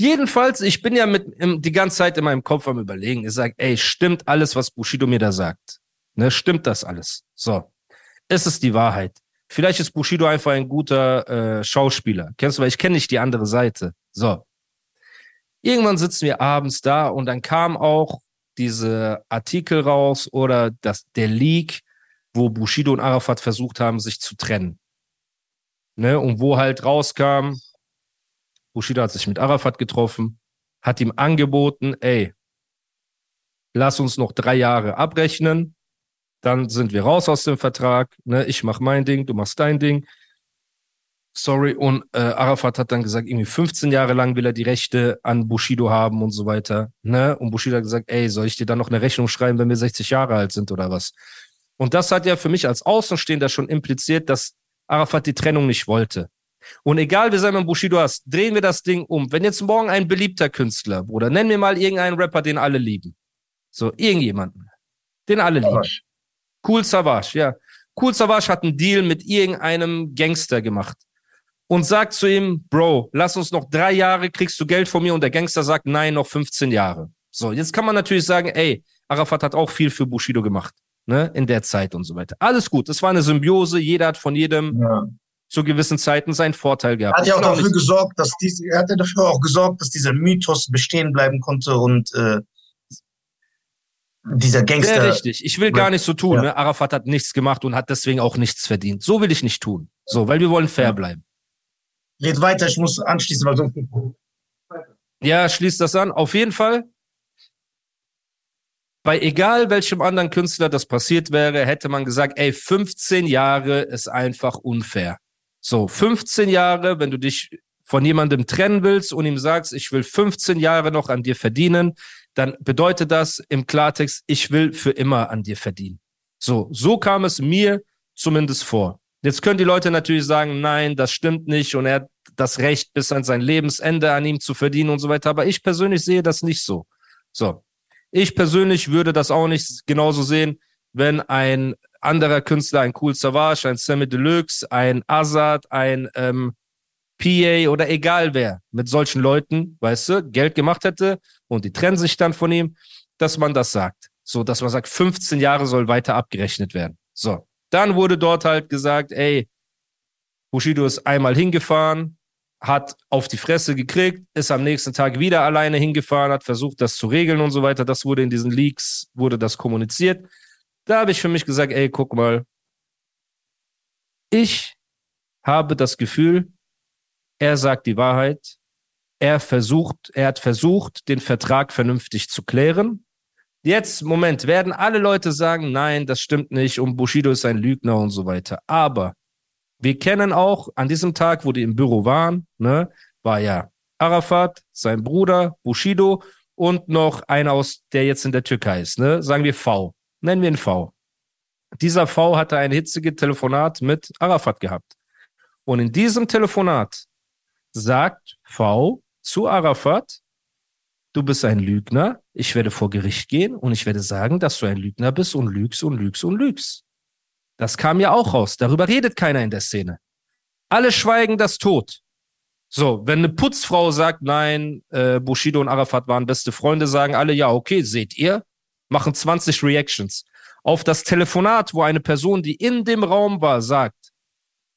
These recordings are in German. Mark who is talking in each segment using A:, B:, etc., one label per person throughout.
A: Jedenfalls, ich bin ja mit im, die ganze Zeit in meinem Kopf am überlegen. Ich sage, ey, stimmt alles, was Bushido mir da sagt? Ne, stimmt das alles? So, ist es die Wahrheit? Vielleicht ist Bushido einfach ein guter äh, Schauspieler. Kennst du, weil ich kenne nicht die andere Seite. So. Irgendwann sitzen wir abends da und dann kam auch diese Artikel raus oder das, der Leak, wo Bushido und Arafat versucht haben, sich zu trennen. Ne? Und wo halt rauskam, Bushido hat sich mit Arafat getroffen, hat ihm angeboten, ey, lass uns noch drei Jahre abrechnen, dann sind wir raus aus dem Vertrag, ne? ich mach mein Ding, du machst dein Ding. Sorry, und äh, Arafat hat dann gesagt, irgendwie 15 Jahre lang will er die Rechte an Bushido haben und so weiter. Ne? Und Bushido hat gesagt, ey, soll ich dir dann noch eine Rechnung schreiben, wenn wir 60 Jahre alt sind oder was? Und das hat ja für mich als Außenstehender schon impliziert, dass Arafat die Trennung nicht wollte. Und egal wie Simon Bushido hast, drehen wir das Ding um. Wenn jetzt morgen ein beliebter Künstler, Bruder, nenn mir mal irgendeinen Rapper, den alle lieben. So, irgendjemanden. Den alle lieben. Cool Savage, ja. Cool Savage hat einen Deal mit irgendeinem Gangster gemacht und sagt zu ihm, Bro, lass uns noch drei Jahre, kriegst du Geld von mir und der Gangster sagt, nein, noch 15 Jahre. So, jetzt kann man natürlich sagen, ey, Arafat hat auch viel für Bushido gemacht, ne, in der Zeit und so weiter. Alles gut, es war eine Symbiose, jeder hat von jedem ja. Zu gewissen Zeiten seinen Vorteil gehabt.
B: Er hat ja auch dafür gesorgt, dass diese, er hat ja dafür auch gesorgt, dass dieser Mythos bestehen bleiben konnte und äh, dieser Gangster.
A: Sehr richtig. Ich will gar nicht so tun. Ja. Ne? Arafat hat nichts gemacht und hat deswegen auch nichts verdient. So will ich nicht tun. So, weil wir wollen fair bleiben.
B: Red weiter, ich muss anschließen, weil sonst.
A: Ja, schließt das an. Auf jeden Fall. Bei egal welchem anderen Künstler das passiert wäre, hätte man gesagt, ey, 15 Jahre ist einfach unfair. So, 15 Jahre, wenn du dich von jemandem trennen willst und ihm sagst, ich will 15 Jahre noch an dir verdienen, dann bedeutet das im Klartext, ich will für immer an dir verdienen. So, so kam es mir zumindest vor. Jetzt können die Leute natürlich sagen, nein, das stimmt nicht und er hat das Recht, bis an sein Lebensende an ihm zu verdienen und so weiter. Aber ich persönlich sehe das nicht so. So. Ich persönlich würde das auch nicht genauso sehen, wenn ein anderer Künstler, ein Cool Savage, ein Sammy Deluxe, ein Azad, ein ähm, PA oder egal wer mit solchen Leuten, weißt du, Geld gemacht hätte und die trennen sich dann von ihm, dass man das sagt. So, dass man sagt, 15 Jahre soll weiter abgerechnet werden. So. Dann wurde dort halt gesagt, ey, Bushido ist einmal hingefahren, hat auf die Fresse gekriegt, ist am nächsten Tag wieder alleine hingefahren, hat versucht, das zu regeln und so weiter. Das wurde in diesen Leaks, wurde das kommuniziert. Da habe ich für mich gesagt, ey, guck mal, ich habe das Gefühl, er sagt die Wahrheit. Er versucht, er hat versucht, den Vertrag vernünftig zu klären. Jetzt, Moment, werden alle Leute sagen, nein, das stimmt nicht und Bushido ist ein Lügner und so weiter. Aber wir kennen auch an diesem Tag, wo die im Büro waren, ne, war ja Arafat, sein Bruder, Bushido und noch einer aus, der jetzt in der Türkei ist, ne, sagen wir V. Nennen wir ihn V. Dieser V hatte ein hitziges Telefonat mit Arafat gehabt. Und in diesem Telefonat sagt V zu Arafat, du bist ein Lügner, ich werde vor Gericht gehen und ich werde sagen, dass du ein Lügner bist und lügst und lügst und lügst. Das kam ja auch raus. Darüber redet keiner in der Szene. Alle schweigen das tot. So, wenn eine Putzfrau sagt, nein, äh, Bushido und Arafat waren beste Freunde, sagen alle, ja, okay, seht ihr, machen 20 Reactions. Auf das Telefonat, wo eine Person, die in dem Raum war, sagt,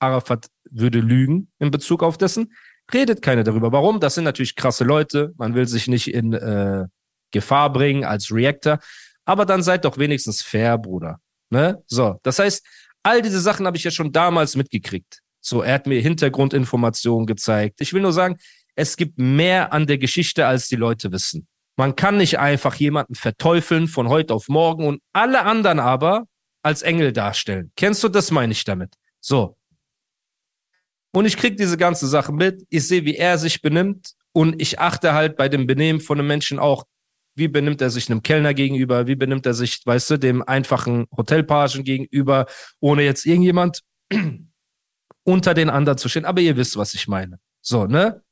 A: Arafat würde lügen in Bezug auf dessen, redet keiner darüber. Warum? Das sind natürlich krasse Leute. Man will sich nicht in äh, Gefahr bringen als Reactor. Aber dann seid doch wenigstens fair, Bruder. Ne? So, das heißt, all diese Sachen habe ich ja schon damals mitgekriegt. So, er hat mir Hintergrundinformationen gezeigt. Ich will nur sagen, es gibt mehr an der Geschichte, als die Leute wissen. Man kann nicht einfach jemanden verteufeln von heute auf morgen und alle anderen aber als Engel darstellen. Kennst du das, meine ich damit? So, und ich krieg diese ganze Sache mit. Ich sehe, wie er sich benimmt. Und ich achte halt bei dem Benehmen von einem Menschen auch, wie benimmt er sich einem Kellner gegenüber, wie benimmt er sich, weißt du, dem einfachen Hotelpagen gegenüber, ohne jetzt irgendjemand unter den anderen zu stehen. Aber ihr wisst, was ich meine. So, ne?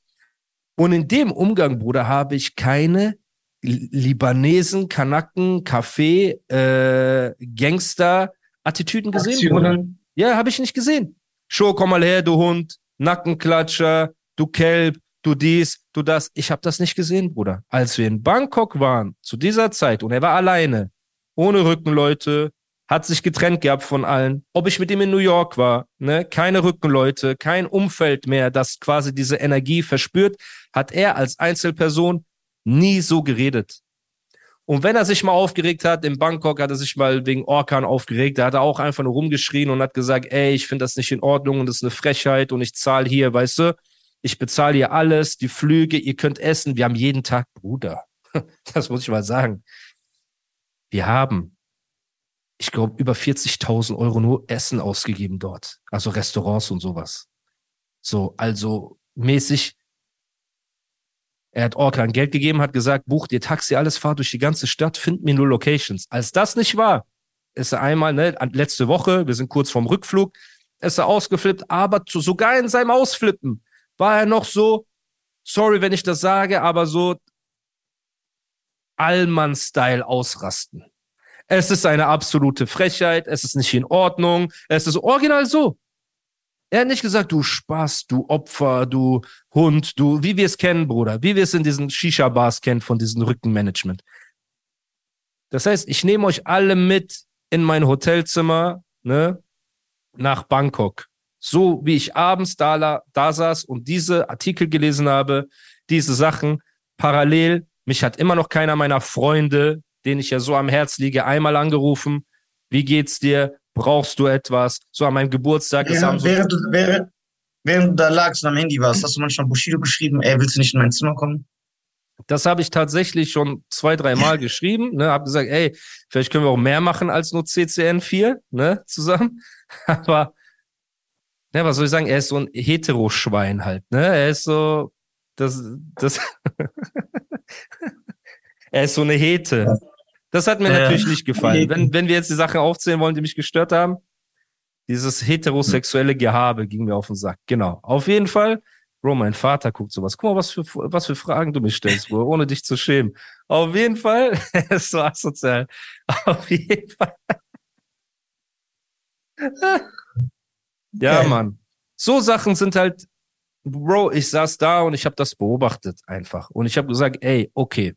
A: Und in dem Umgang, Bruder, habe ich keine Libanesen, Kanaken, Kaffee, äh, Gangster, Attitüden gesehen. Aktionen. Ja, habe ich nicht gesehen. Show, komm mal her, du Hund, Nackenklatscher, du Kelb, du dies, du das. Ich habe das nicht gesehen, Bruder. Als wir in Bangkok waren, zu dieser Zeit, und er war alleine, ohne Rückenleute, hat sich getrennt gehabt von allen. Ob ich mit ihm in New York war, ne, keine Rückenleute, kein Umfeld mehr, das quasi diese Energie verspürt, hat er als Einzelperson nie so geredet. Und wenn er sich mal aufgeregt hat, in Bangkok hat er sich mal wegen Orkan aufgeregt, da hat er auch einfach nur rumgeschrien und hat gesagt, ey, ich finde das nicht in Ordnung und das ist eine Frechheit und ich zahle hier, weißt du, ich bezahle hier alles, die Flüge, ihr könnt essen, wir haben jeden Tag, Bruder, das muss ich mal sagen, wir haben, ich glaube, über 40.000 Euro nur Essen ausgegeben dort, also Restaurants und sowas. So, also mäßig, er hat Orkan Geld gegeben, hat gesagt, buch dir Taxi, alles, fahr durch die ganze Stadt, find mir nur Locations. Als das nicht war, ist er einmal, ne, letzte Woche, wir sind kurz vorm Rückflug, ist er ausgeflippt, aber zu, sogar in seinem Ausflippen war er noch so, sorry, wenn ich das sage, aber so Allmann-Style ausrasten. Es ist eine absolute Frechheit, es ist nicht in Ordnung, es ist original so. Er hat nicht gesagt, du Spaß, du Opfer, du Hund, du, wie wir es kennen, Bruder, wie wir es in diesen Shisha-Bars kennen von diesem Rückenmanagement. Das heißt, ich nehme euch alle mit in mein Hotelzimmer, ne, nach Bangkok. So wie ich abends da, da saß und diese Artikel gelesen habe, diese Sachen parallel. Mich hat immer noch keiner meiner Freunde, denen ich ja so am Herz liege, einmal angerufen. Wie geht's dir? Brauchst du etwas? So an meinem Geburtstag.
B: Ja, so während, du, während, während du da lagst und am Handy warst, hast du manchmal Bushido geschrieben, ey, willst du nicht in mein Zimmer kommen?
A: Das habe ich tatsächlich schon zwei, drei Mal geschrieben. Ne, habe gesagt, ey, vielleicht können wir auch mehr machen als nur CCN 4, ne, zusammen. Aber, ne, was soll ich sagen? Er ist so ein Heteroschwein halt, ne? Er ist so, das, das, er ist so eine Hete. Das hat mir äh, natürlich nicht gefallen. Wenn, wenn wir jetzt die Sachen aufzählen wollen, die mich gestört haben, dieses heterosexuelle Gehabe ging mir auf den Sack. Genau. Auf jeden Fall, Bro, mein Vater guckt sowas. Guck mal, was für, was für Fragen du mich stellst, Bro, ohne dich zu schämen. Auf jeden Fall, ist so asozial. Auf jeden Fall. ja, okay. Mann. So Sachen sind halt, Bro, ich saß da und ich habe das beobachtet einfach. Und ich habe gesagt, ey, okay,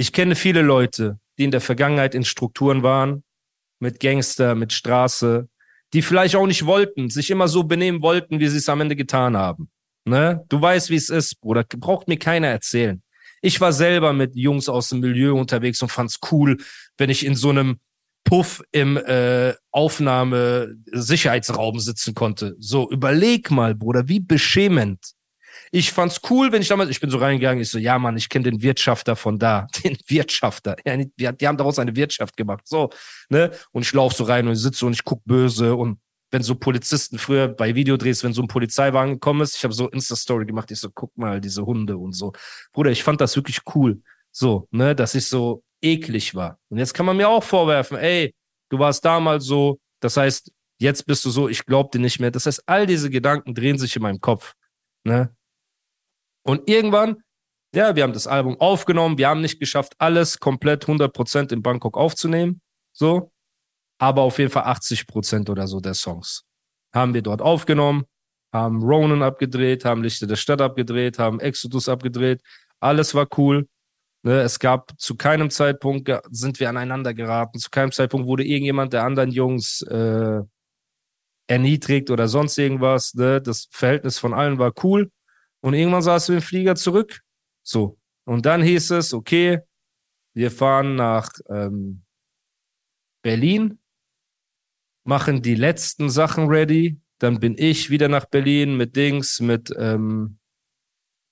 A: ich kenne viele Leute, die in der Vergangenheit in Strukturen waren, mit Gangster, mit Straße, die vielleicht auch nicht wollten, sich immer so benehmen wollten, wie sie es am Ende getan haben. Ne? Du weißt, wie es ist, Bruder. Braucht mir keiner erzählen. Ich war selber mit Jungs aus dem Milieu unterwegs und fand's cool, wenn ich in so einem Puff im äh, Aufnahme-Sicherheitsraum sitzen konnte. So, überleg mal, Bruder, wie beschämend. Ich fand's cool, wenn ich damals, ich bin so reingegangen, ich so, ja, Mann, ich kenne den Wirtschafter von da, den Wirtschafter. Ja, die, die haben daraus eine Wirtschaft gemacht, so, ne? Und ich laufe so rein und sitze und ich guck böse und wenn so Polizisten früher bei Videodrehs, wenn so ein Polizeiwagen gekommen ist, ich habe so Insta-Story gemacht, ich so, guck mal, diese Hunde und so. Bruder, ich fand das wirklich cool. So, ne, dass ich so eklig war. Und jetzt kann man mir auch vorwerfen, ey, du warst damals so, das heißt, jetzt bist du so, ich glaub dir nicht mehr. Das heißt, all diese Gedanken drehen sich in meinem Kopf. Ne? Und irgendwann, ja, wir haben das Album aufgenommen, wir haben nicht geschafft, alles komplett 100% in Bangkok aufzunehmen, so, aber auf jeden Fall 80% oder so der Songs haben wir dort aufgenommen, haben Ronan abgedreht, haben Lichter der Stadt abgedreht, haben Exodus abgedreht, alles war cool. Ne, es gab zu keinem Zeitpunkt sind wir aneinander geraten, zu keinem Zeitpunkt wurde irgendjemand der anderen Jungs äh, erniedrigt oder sonst irgendwas. Ne? Das Verhältnis von allen war cool. Und irgendwann saßen wir im Flieger zurück. So. Und dann hieß es, okay, wir fahren nach ähm, Berlin, machen die letzten Sachen ready. Dann bin ich wieder nach Berlin mit Dings, mit ähm,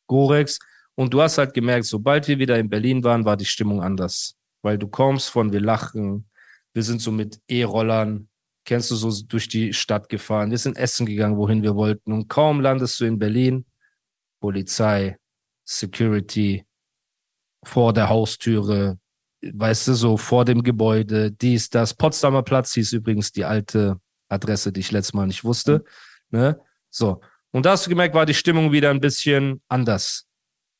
A: Gorex. Und du hast halt gemerkt, sobald wir wieder in Berlin waren, war die Stimmung anders. Weil du kommst von, wir lachen, wir sind so mit E-Rollern, kennst du so durch die Stadt gefahren, wir sind essen gegangen, wohin wir wollten. Und kaum landest du in Berlin, Polizei, Security vor der Haustüre, weißt du, so vor dem Gebäude, dies, das. Potsdamer Platz hieß übrigens die alte Adresse, die ich letztes Mal nicht wusste. Ne? So. Und da hast du gemerkt, war die Stimmung wieder ein bisschen anders.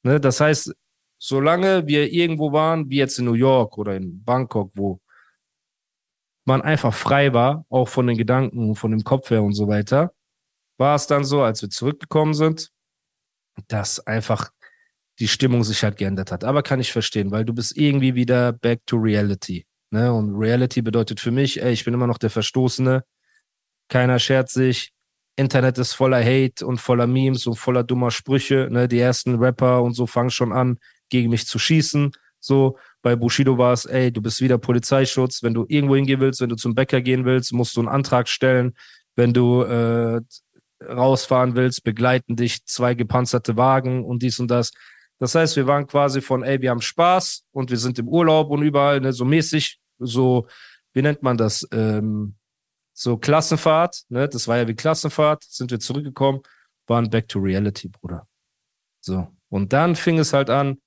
A: Ne? Das heißt, solange wir irgendwo waren, wie jetzt in New York oder in Bangkok, wo man einfach frei war, auch von den Gedanken, von dem Kopf her und so weiter, war es dann so, als wir zurückgekommen sind, dass einfach die Stimmung sich halt geändert hat. Aber kann ich verstehen, weil du bist irgendwie wieder back to reality. Ne? Und Reality bedeutet für mich, ey, ich bin immer noch der Verstoßene. Keiner schert sich. Internet ist voller Hate und voller Memes und voller dummer Sprüche. Ne? Die ersten Rapper und so fangen schon an, gegen mich zu schießen. So, bei Bushido war es, ey, du bist wieder Polizeischutz. Wenn du irgendwo hingehen willst, wenn du zum Bäcker gehen willst, musst du einen Antrag stellen. Wenn du äh, rausfahren willst, begleiten dich zwei gepanzerte Wagen und dies und das. Das heißt, wir waren quasi von, ey, wir haben Spaß und wir sind im Urlaub und überall, ne, so mäßig, so, wie nennt man das? Ähm, so Klassenfahrt, ne? Das war ja wie Klassenfahrt, sind wir zurückgekommen, waren back to reality, Bruder. So. Und dann fing es halt an,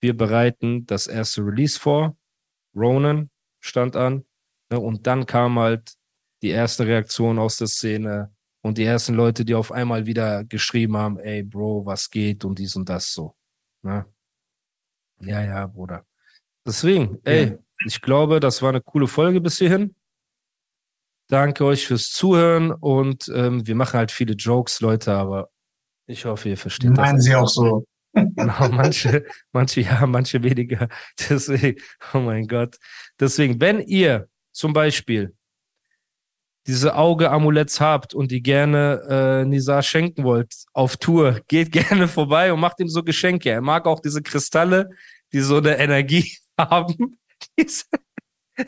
A: wir bereiten das erste Release vor. Ronan stand an. Ne? Und dann kam halt die erste Reaktion aus der Szene und die ersten Leute, die auf einmal wieder geschrieben haben, ey, Bro, was geht und dies und das so. Ne? Ja, ja, Bruder. Deswegen, ey, ja. ich glaube, das war eine coole Folge bis hierhin. Danke euch fürs Zuhören und ähm, wir machen halt viele Jokes, Leute, aber ich hoffe, ihr versteht
B: Meinen das. Meinen Sie auch so.
A: Genau, manche, manche ja, manche weniger. Deswegen, oh mein Gott. Deswegen, wenn ihr zum Beispiel diese Auge-Amuletts habt und die gerne äh, Nizar schenken wollt auf Tour, geht gerne vorbei und macht ihm so Geschenke. Er mag auch diese Kristalle, die so eine Energie haben. Diese,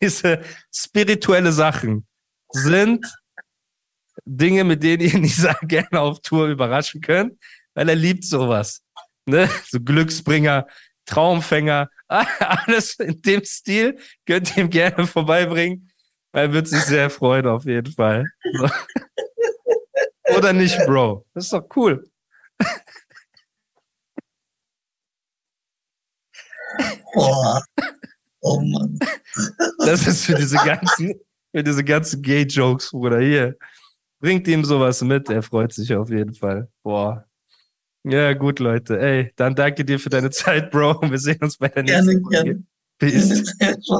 A: diese spirituelle Sachen sind Dinge, mit denen ihr Nizar gerne auf Tour überraschen könnt weil er liebt sowas. Ne? So Glücksbringer, Traumfänger, alles in dem Stil könnt ihr ihm gerne vorbeibringen. Er wird sich sehr freuen, auf jeden Fall. So. Oder nicht, Bro? Das ist doch cool.
B: Boah. Oh Mann.
A: Das ist für diese ganzen, für diese ganzen Gay-Jokes, Bruder. Hier. Bringt ihm sowas mit, er freut sich auf jeden Fall. Boah. Ja, gut, Leute. Ey, dann danke dir für deine Zeit, Bro. Wir sehen uns bei der nächsten
B: gerne, Folge. Gerne.
A: Peace.